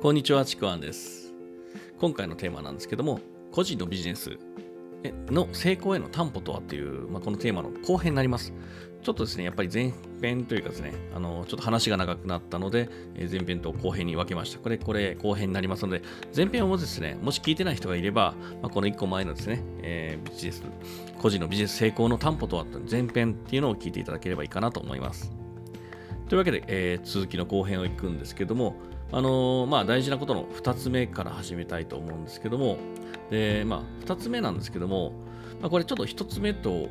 こんにちは、ちくわんです。今回のテーマなんですけども、個人のビジネスの成功への担保とはっていう、まあ、このテーマの後編になります。ちょっとですね、やっぱり前編というかですね、あのちょっと話が長くなったので、え前編と後編に分けました。これ、これ、後編になりますので、前編をですね、もし聞いてない人がいれば、まあ、この1個前のですね、えービジネス、個人のビジネス成功の担保とはっていう前編っていうのを聞いていただければいいかなと思います。というわけで、えー続きの後編をいくんですけども、あのまあ、大事なことの2つ目から始めたいと思うんですけども、でまあ、2つ目なんですけども、まあ、これちょっと1つ目と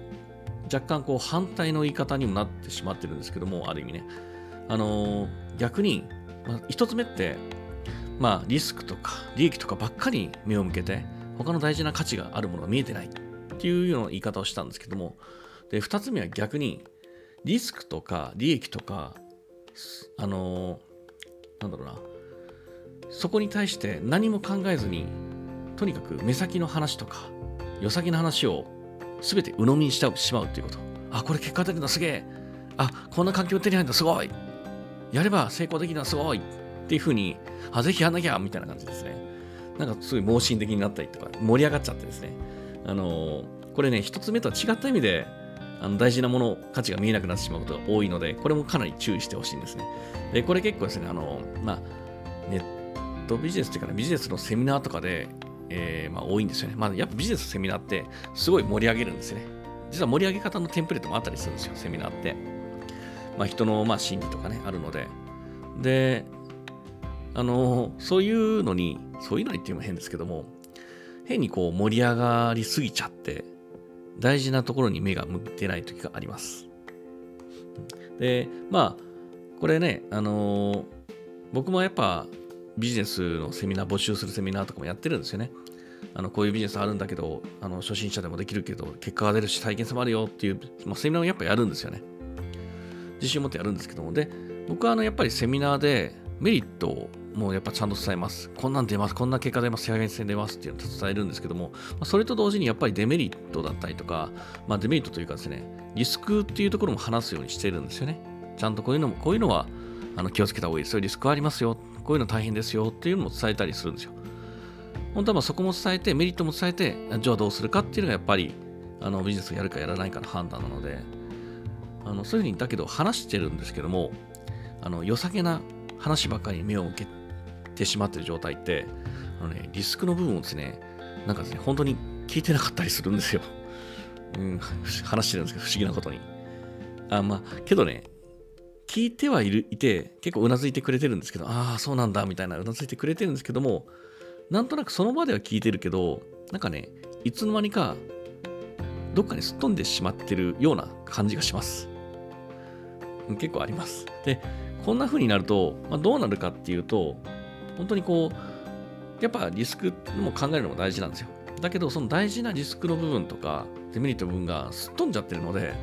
若干こう反対の言い方にもなってしまってるんですけども、ある意味ね。あの逆に、まあ、1つ目って、まあ、リスクとか利益とかばっかり目を向けて、他の大事な価値があるものが見えてないっていうような言い方をしたんですけども、で2つ目は逆に、リスクとか利益とか、あのーなんだろうな、そこに対して何も考えずに、とにかく目先の話とか、良先の話を全て鵜呑みにしちゃうしまうっていうこと。あ、これ結果出るんだ、すげえ。あ、こんな環境手に入るんだ、すごい。やれば成功できるんだ、すごい。っていうふうに、あ、ぜひやんなきゃ、みたいな感じですね。なんかすごい盲信的になったりとか、盛り上がっちゃってですね。あのーこれね、一つ目とは違った意味で、あの大事なもの、価値が見えなくなってしまうことが多いので、これもかなり注意してほしいんですね。で、これ結構ですね、あの、まあ、ネットビジネスっていうかね、ビジネスのセミナーとかで、えーまあ、多いんですよね。まあ、やっぱビジネスのセミナーって、すごい盛り上げるんですよね。実は盛り上げ方のテンプレートもあったりするんですよ、セミナーって。まあ、人の、まあ、心理とかね、あるので。で、あの、そういうのに、そういうのにっていうのも変ですけども、変にこう盛り上がりすぎちゃって、大事なところに目が向いてない時があります。で、まあ、これね、あの僕もやっぱビジネスのセミナー、募集するセミナーとかもやってるんですよね。あのこういうビジネスあるんだけど、あの初心者でもできるけど、結果が出るし、体験性もあるよっていう、まあ、セミナーをやっぱやるんですよね。自信を持ってやるんですけども、で、僕はあのやっぱりセミナーでメリットをもうやっぱちゃんと伝えます。こんなん出ます、こんな結果出ます、体験性出ますっていうのを伝えるんですけども、それと同時にやっぱりデメリットだったりとか、まあ、デメリットというかですね、リスクっていうところも話すようにしてるんですよね。ちゃんとこういうのも、こういうのはあの気をつけた方がいいですよ。リスクはありますよ。こういうの大変ですよっていうのも伝えたりするんですよ。本当はまあそこも伝えて、メリットも伝えて、じゃあどうするかっていうのがやっぱりあのビジネスをやるかやらないかの判断なので、あのそういうふうにだけど話してるんですけども、あの良さげな話ばっかりに目を向けてしまってる状態って、あのね、リスクの部分をですね、なんかですね、本当に聞いてなかったりするんですよ。うん、話してるんですけど、不思議なことに。あ、まあ、けどね、聞いてはいるいて、結構うなずいてくれてるんですけど、ああ、そうなんだ、みたいなうなずいてくれてるんですけども、なんとなくその場では聞いてるけど、なんかね、いつの間にか、どっかにすっ飛んでしまってるような感じがします。結構あります。で、こんな風になると、まあ、どうなるかっていうと、本当にこう、やっぱリスクも考えるのも大事なんですよ。だけど、その大事なリスクの部分とか、デメリットの部分がすっ飛んじゃってるので、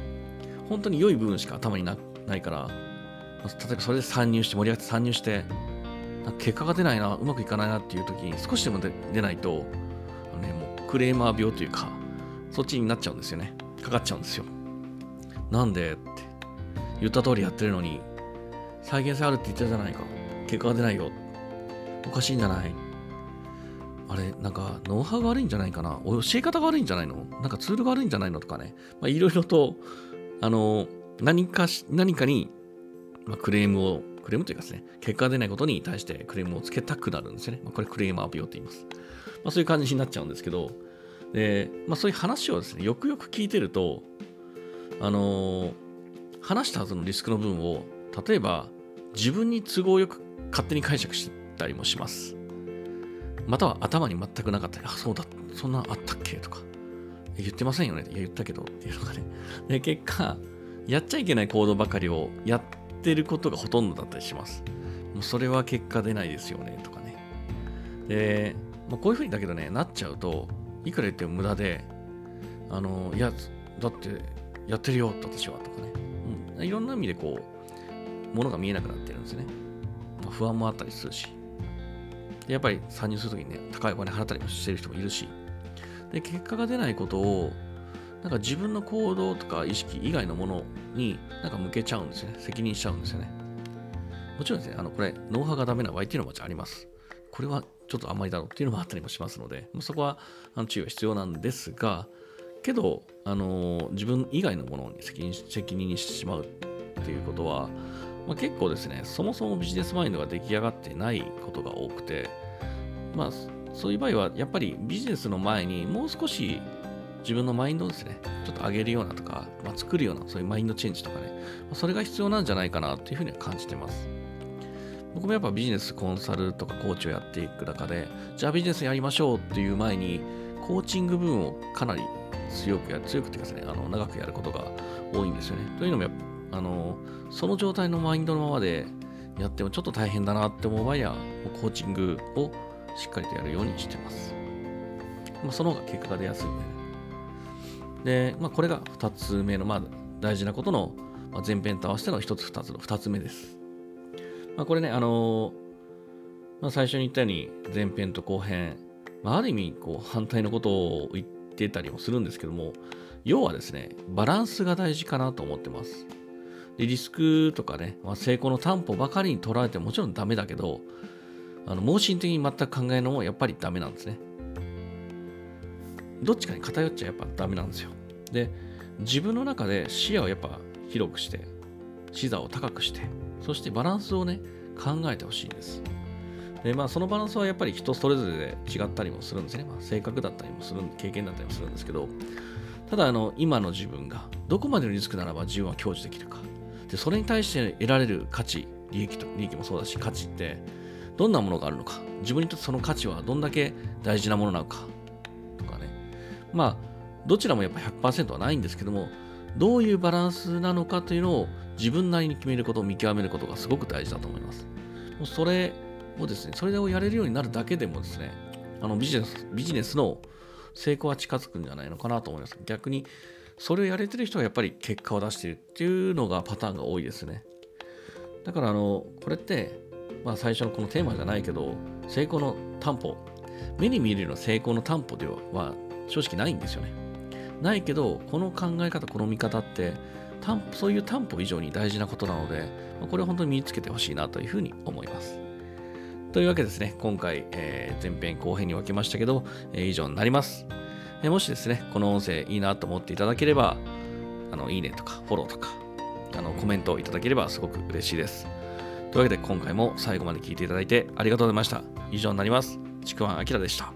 本当に良い部分しか頭になないから、例えばそれで参入して、盛り上がって参入して、結果が出ないな、うまくいかないなっていう時に少しでも出出ないと、あのね、もうクレーマー病というか、そっちになっちゃうんですよね。かかっちゃうんですよ。なんでって言った通りやってるのに、再現性あるって言ったじゃないか。結果が出ないよ。おかしいんじゃないあれ、なんか、ノウハウが悪いんじゃないかな教え方が悪いんじゃないの？なんかツールが悪いんじゃないのとかね。まあ、いろいろと、あの、何かし、何かに、まあ、クレームを、クレームというかですね、結果が出ないことに対してクレームをつけたくなるんですよね。まあ、これクレーマー病って言います。まあ、そういう感じになっちゃうんですけど、で、まあ、そういう話をですね、よくよく聞いてると、あの話したはずのリスクの分を、例えば、自分に都合よく勝手に解釈したりもします。または頭に全くなかったり、あ、そうだ、そんなあったっけ？とか、言ってませんよね？いや、言ったけどっていうのがね。で、結果、やっちゃいけない行動ばかりをやってることがほとんどだったりします。もうそれは結果出ないですよね、とかね。で、もうこういうふうにだけどね、なっちゃうと、いくら言っても無駄で、あの、いや、だって、やってるよ、私は、とかね。うん、いろんな意味でこう、ものが見えなくなってるんですね。まあ不安もあったりするし。やっぱり参入するときにね、高いお金払ったりもしてる人もいるし。で、結果が出ないことを、なんか自分の行動とか意識以外のものになんか向けちゃうんですね。責任しちゃうんですよね。もちろんですね、あの、これ、ノウハウがダメな場合っていうのもあります。これはちょっとあんまりだろうっていうのもあったりもしますので、そこはあの注意は必要なんですが、けど、あの自分以外のものに責任責任にしてしまうっていうことは、まあ、結構ですね、そもそもビジネスマインドが出来上がってないことが多くて、まあ、そういう場合は、やっぱりビジネスの前にもう少し自分のマインドをですね、ちょっと上げるようなとか、まあ、作るような、そういうマインドチェンジとかねま、それが必要なんじゃないかなというふうには感じてます。僕もやっぱビジネスコンサルとかコーチをやっていく中で、じゃあビジネスやりましょうっていう前に、コーチング部分をかなり強くや、強くっていうかですね、あの長くやることが多いんですよね。というのもやっぱ、あの、その状態のマインドのままでやってもちょっと大変だなって思う場合は、コーチングをしっかりとやるようにしてます。まあ、その方が結果が出やすいんで、ね。で、まあ、これが2つ目の、まあ、大事なことの、まあ、前編と合わせての1つ2つの2つ目です。まあ、これね、あのー、まあ、最初に言ったように前編と後編、まあ、ある意味こう反対のことを言ってたりもするんですけども、要はですね、バランスが大事かなと思ってます。でリスクとかね、まあ、成功の担保ばかりに捉えてもちろんダメだけど、あの盲信的に全く考えるのもやっぱりダメなんですね。どっちかに偏っちゃやっぱダメなんですよ。で、自分の中で視野をやっぱ広くして、視座を高くして、そしてバランスをね、考えてほしいんです。で、まあそのバランスはやっぱり人それぞれで違ったりもするんですね。まあ、性格だったりもする、経験だったりもするんですけど、ただあの、今の自分がどこまでのリスクならば自分は享受できるか。で、それに対して得られる価値、利益と、利益もそうだし、価値ってどんなものがあるのか。自分にとってその価値はどんだけ大事なものなのか。まあ、どちらもやっぱ100%はないんですけども、どういうバランスなのかというのを自分なりに決めることを、見極めることがすごく大事だと思います。もうそれをですね、それをやれるようになるだけでもですね、あのビジネス、ビジネスの成功は近づくんじゃないのかなと思います。逆に、それをやれてる人はやっぱり結果を出しているっていうのがパターンが多いですね。だから、あの、これって、まあ最初のこのテーマじゃないけど、成功の担保、目に見えるような成功の担保では正直ないんですよね。ないけど、この考え方、この見方って、そういう担保以上に大事なことなので、これを本当に身につけてほしいなというふうに思います。というわけですね、今回、えー、前編後編に分けましたけど、えー、以上になります。えー、もしですね、この音声いいなと思っていただければ、あのいいねとかフォローとか、あのコメントをいただければすごく嬉しいです。というわけで今回も最後まで聞いていただいてありがとうございました。以上になります。ちくわんあきらでした。